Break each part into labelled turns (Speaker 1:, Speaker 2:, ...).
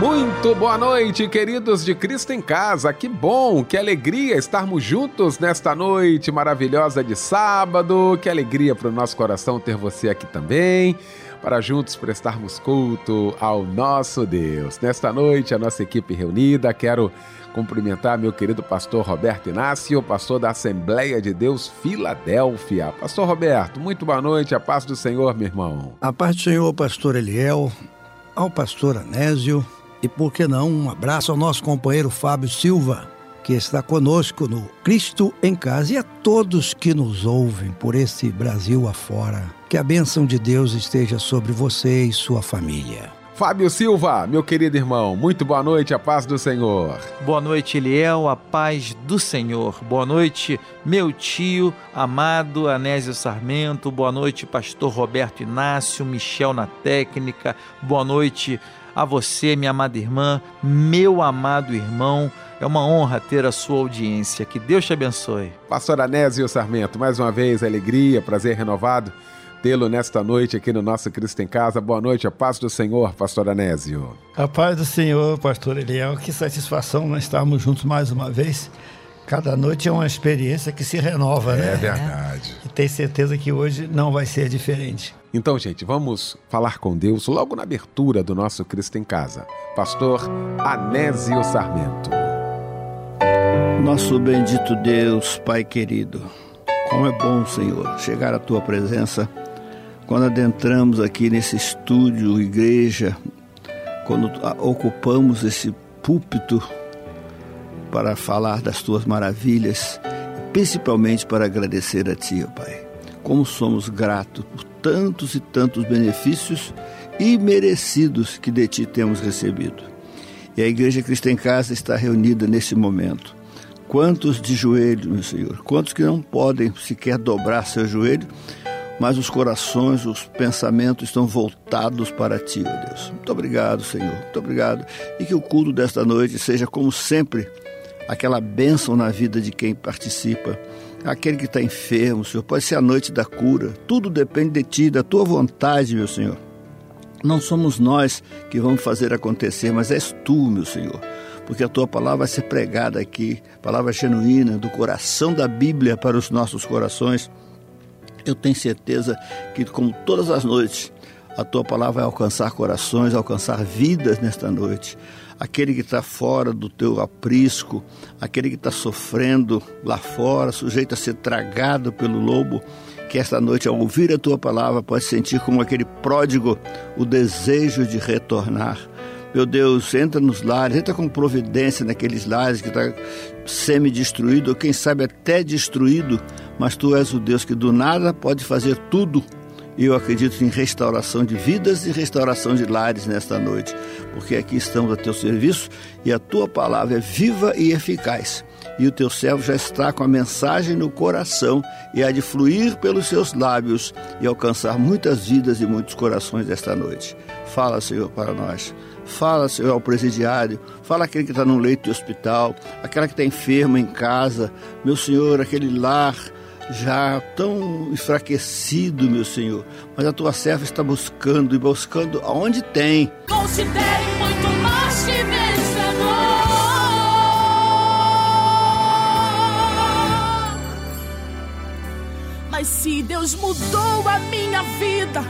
Speaker 1: Muito boa noite, queridos de Cristo em Casa. Que bom, que alegria estarmos juntos nesta noite maravilhosa de sábado. Que alegria para o nosso coração ter você aqui também, para juntos prestarmos culto ao nosso Deus. Nesta noite, a nossa equipe reunida, quero cumprimentar meu querido pastor Roberto Inácio, pastor da Assembleia de Deus Filadélfia. Pastor Roberto, muito boa noite, a paz do Senhor, meu irmão.
Speaker 2: A paz do Senhor, pastor Eliel, ao pastor Anésio e por que não, um abraço ao nosso companheiro Fábio Silva, que está conosco no Cristo em Casa e a todos que nos ouvem por esse Brasil afora. Que a bênção de Deus esteja sobre você e sua família.
Speaker 1: Fábio Silva, meu querido irmão, muito boa noite, a paz do Senhor.
Speaker 3: Boa noite, Eliel, a paz do Senhor. Boa noite, meu tio, amado Anésio Sarmento. Boa noite, pastor Roberto Inácio, Michel na técnica. Boa noite, a você, minha amada irmã, meu amado irmão. É uma honra ter a sua audiência. Que Deus te abençoe.
Speaker 1: Pastor Anésio Sarmento, mais uma vez, alegria, prazer renovado tê-lo nesta noite aqui no nosso Cristo em Casa. Boa noite, a paz do Senhor, pastor Anésio.
Speaker 4: A paz do Senhor, pastor Eliel. Que satisfação nós estarmos juntos mais uma vez. Cada noite é uma experiência que se renova,
Speaker 1: é
Speaker 4: né?
Speaker 1: É verdade.
Speaker 4: E tenho certeza que hoje não vai ser diferente.
Speaker 1: Então, gente, vamos falar com Deus logo na abertura do nosso Cristo em Casa. Pastor Anésio Sarmento.
Speaker 4: Nosso bendito Deus, Pai querido, como é bom, Senhor, chegar à tua presença quando adentramos aqui nesse estúdio, igreja, quando ocupamos esse púlpito para falar das tuas maravilhas, principalmente para agradecer a ti, Pai. Como somos gratos por tantos e tantos benefícios imerecidos que de ti temos recebido. E a Igreja Cristã em Casa está reunida nesse momento. Quantos de joelho, meu Senhor? Quantos que não podem sequer dobrar seu joelho, mas os corações, os pensamentos estão voltados para ti, ó Deus. Muito obrigado, Senhor. Muito obrigado. E que o culto desta noite seja, como sempre, aquela bênção na vida de quem participa aquele que está enfermo, Senhor. Pode ser a noite da cura. Tudo depende de Ti, da Tua vontade, meu Senhor. Não somos nós que vamos fazer acontecer, mas és Tu, meu Senhor. Porque a Tua palavra vai ser pregada aqui, palavra genuína, do coração da Bíblia para os nossos corações. Eu tenho certeza que, como todas as noites, a Tua palavra vai alcançar corações, alcançar vidas nesta noite aquele que está fora do teu aprisco, aquele que está sofrendo lá fora, sujeito a ser tragado pelo lobo, que esta noite, ao ouvir a tua palavra, pode sentir como aquele pródigo o desejo de retornar. Meu Deus, entra nos lares, entra com providência naqueles lares que está semi-destruído, ou quem sabe até destruído, mas tu és o Deus que do nada pode fazer tudo e eu acredito em restauração de vidas e restauração de lares nesta noite, porque aqui estamos a teu serviço e a tua palavra é viva e eficaz. E o teu servo já está com a mensagem no coração e há de fluir pelos seus lábios e alcançar muitas vidas e muitos corações esta noite. Fala, Senhor, para nós. Fala, Senhor, ao presidiário. Fala aquele que está no leito de hospital, aquela que está enferma em casa. Meu Senhor, aquele lar já tão enfraquecido, meu Senhor. Mas a tua serva está buscando e buscando aonde tem.
Speaker 5: Considere muito mais que vencedor. Mas se Deus mudou a minha vida,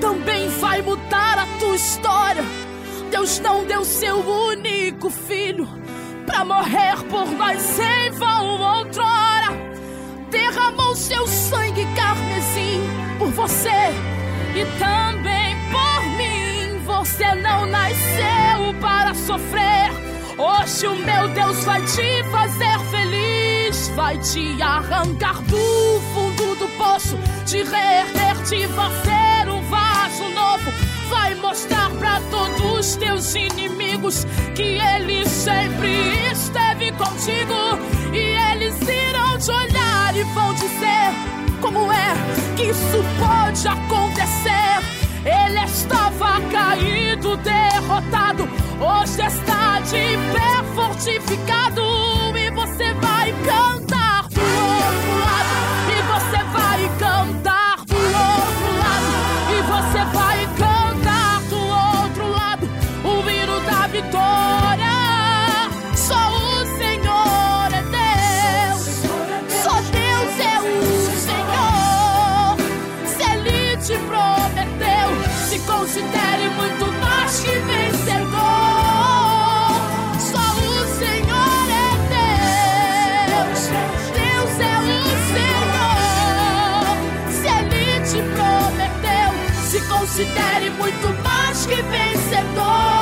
Speaker 5: também vai mudar a tua história. Deus não deu seu único filho para morrer por nós em vão outrora derramou seu sangue carmesim por você e também por mim. Você não nasceu para sofrer. Hoje o meu Deus vai te fazer feliz, vai te arrancar do fundo do poço, te reerguer, te fazer um vaso novo. Vai mostrar para todos os teus inimigos que Ele sempre esteve contigo e eles irão te olhar e vão dizer como é que isso pode acontecer. Ele estava caído, derrotado, hoje está de pé fortificado. E você vai cantar considere muito mais que vencedor.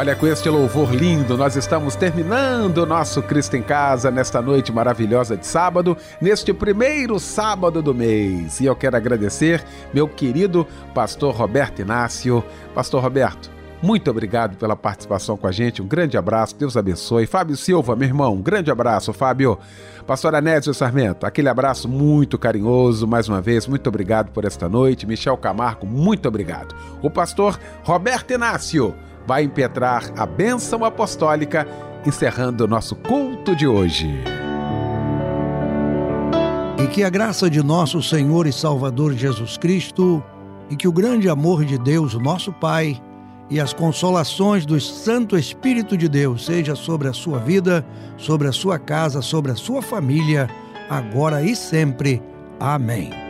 Speaker 1: Olha, com este louvor lindo, nós estamos terminando o nosso Cristo em Casa nesta noite maravilhosa de sábado, neste primeiro sábado do mês. E eu quero agradecer meu querido pastor Roberto Inácio. Pastor Roberto, muito obrigado pela participação com a gente. Um grande abraço, Deus abençoe. Fábio Silva, meu irmão, um grande abraço, Fábio. Pastor Anésio Sarmento, aquele abraço muito carinhoso, mais uma vez, muito obrigado por esta noite. Michel Camargo, muito obrigado. O pastor Roberto Inácio vai impetrar a bênção apostólica, encerrando o nosso culto de hoje.
Speaker 2: E que a graça de nosso Senhor e Salvador Jesus Cristo, e que o grande amor de Deus, nosso Pai, e as consolações do Santo Espírito de Deus seja sobre a sua vida, sobre a sua casa, sobre a sua família, agora e sempre. Amém.